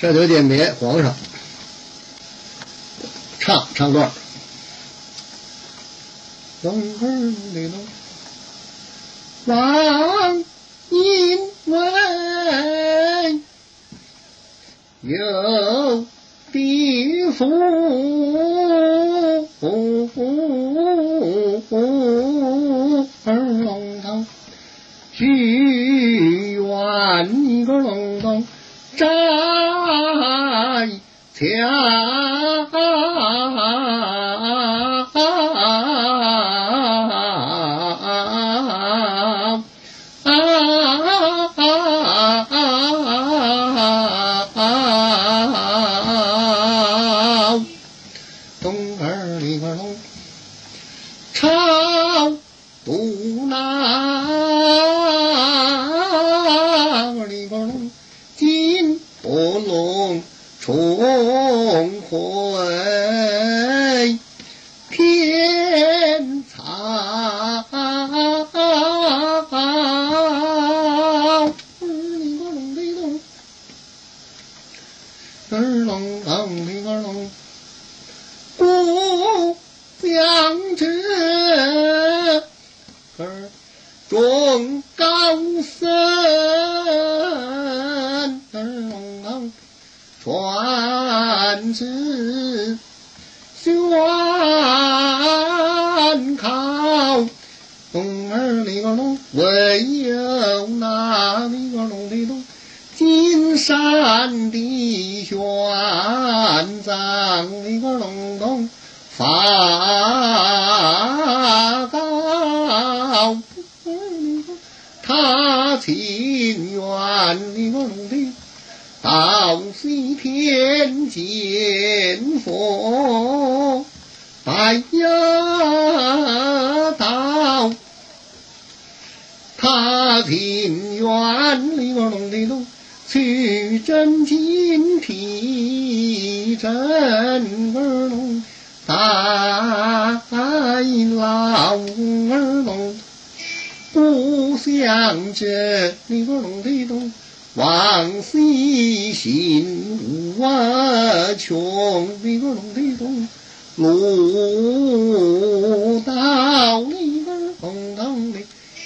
这就鉴别皇上唱唱段儿。龙儿的龙，王因为有地府儿龙堂，许愿一个龙堂天儿龙腾里个龙，故乡者儿中高僧，儿龙腾传旨宣考。东儿里个龙，唯有那里个龙的龙。山的玄奘里个龙洞发高，他情愿里个龙的到西天见佛，拜呀道。他情愿里个龙的龙。取真金皮真儿龙，大老儿龙，不想这里个龙的龙，往西行无啊穷里个龙的龙，路到里个龙堂里，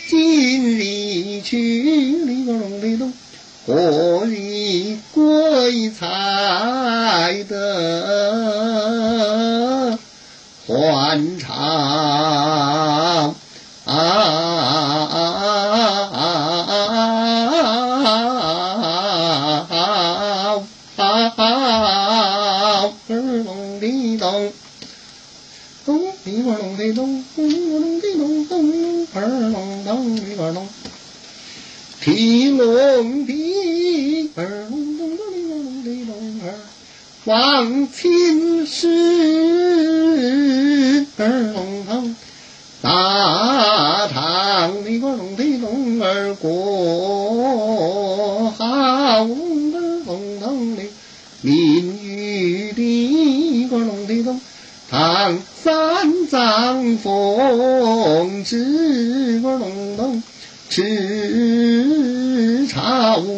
今日去里个龙的龙。何以归才得欢唱啊！儿龙的龙，咚里个龙的咚，咚龙的咚咚，儿龙咚里个龙。提龙的儿咚哩隆的咚儿，望亲事儿龙堂，大堂里个龙的龙儿过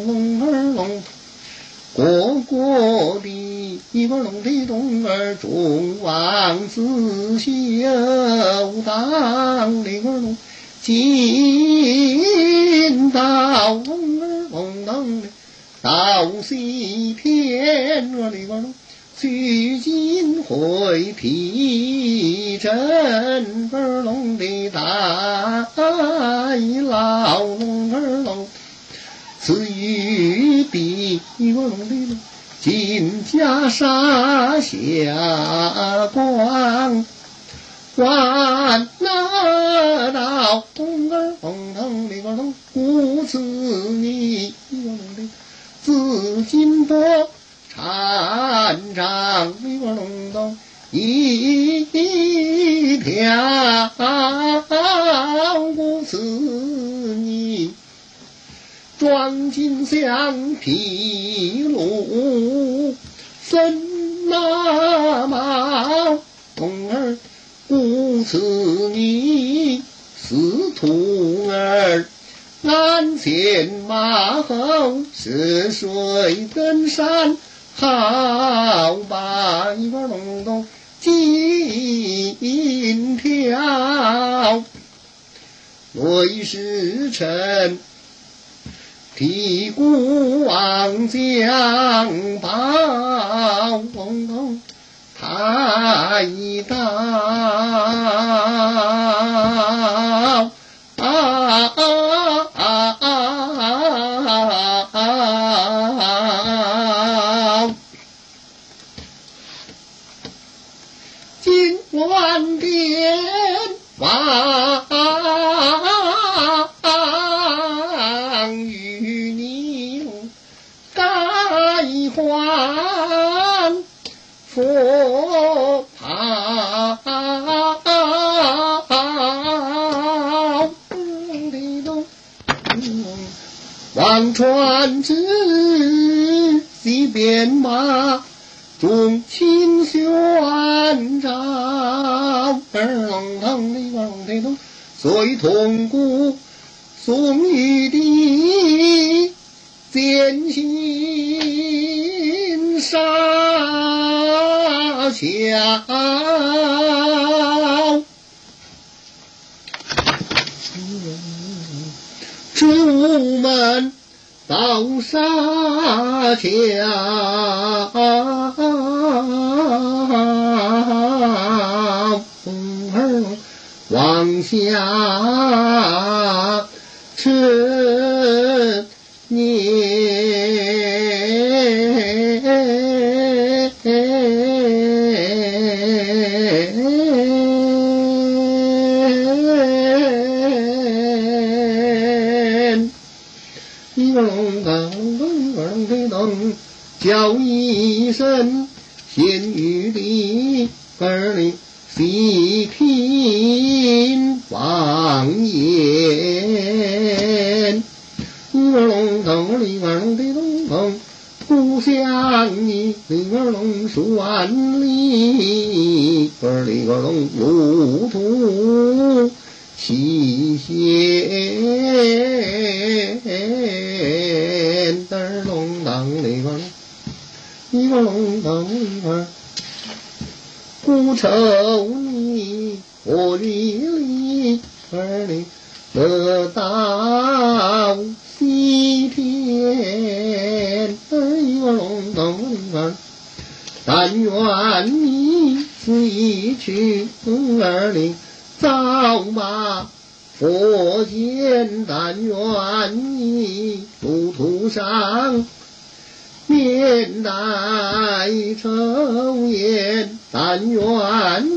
龙儿龙，国国的一个龙的龙儿，众王子修当的个龙，金刀龙儿龙当的到西天个的个龙。取金回皮真儿龙的大老龙儿龙，赐予比个龙的龙，金袈裟下光，万那道龙儿龙腾的个龙，故此你紫金波。禅杖里个龙洞一条，故此你装金像披露森那毛童儿，故此你司徒儿。鞍前马后，涉水登山，好把一个隆咚金条，为时辰替孤王将报，太道。万变王王传之西边马。众卿宣召，二郎堂里二龙抬头，随同姑送玉帝见心杀笑，出门。刀沙桥，风儿往下沉，叫数万里，二里二龙路途奇险，二龙当里二龙。一个龙灯儿，古愁里我离离儿里得到西天。一个龙灯儿，但愿你一去儿里早把佛见，但愿你路途上。面带愁颜，但愿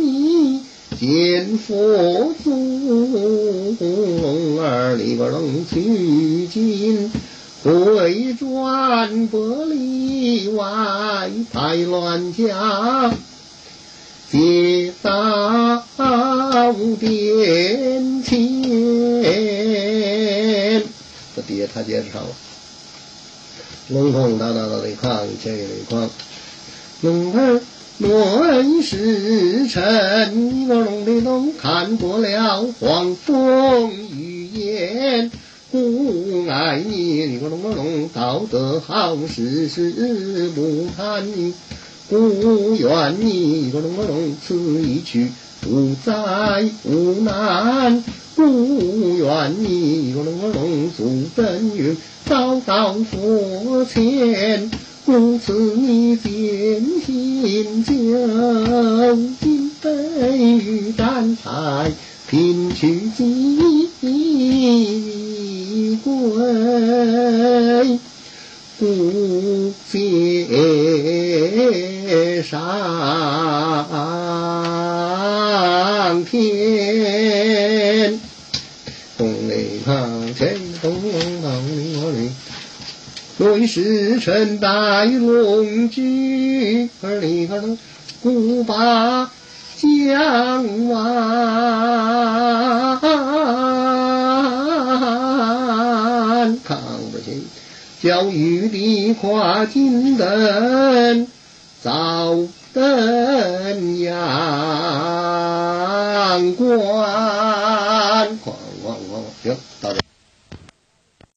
你见佛祖。儿里边能取经，回转百里外，太乱家，接到殿前。这爹他接着唱了。龙凤大大的框，千里框。龙儿乱时辰，一个龙的龙看过了黄风雨烟。不爱你，一个龙个龙道德好，事事不贪你。不愿你，一个龙个龙此一去不再无难。不愿你，一个龙个龙足奔云。早到佛前，故此你坚信就金杯干菜，品取几归，不接上天。东雷堂前，东堂里里，为时辰带龙驹，儿里个龙，古巴将完，叫玉帝跨金灯，早登阳关。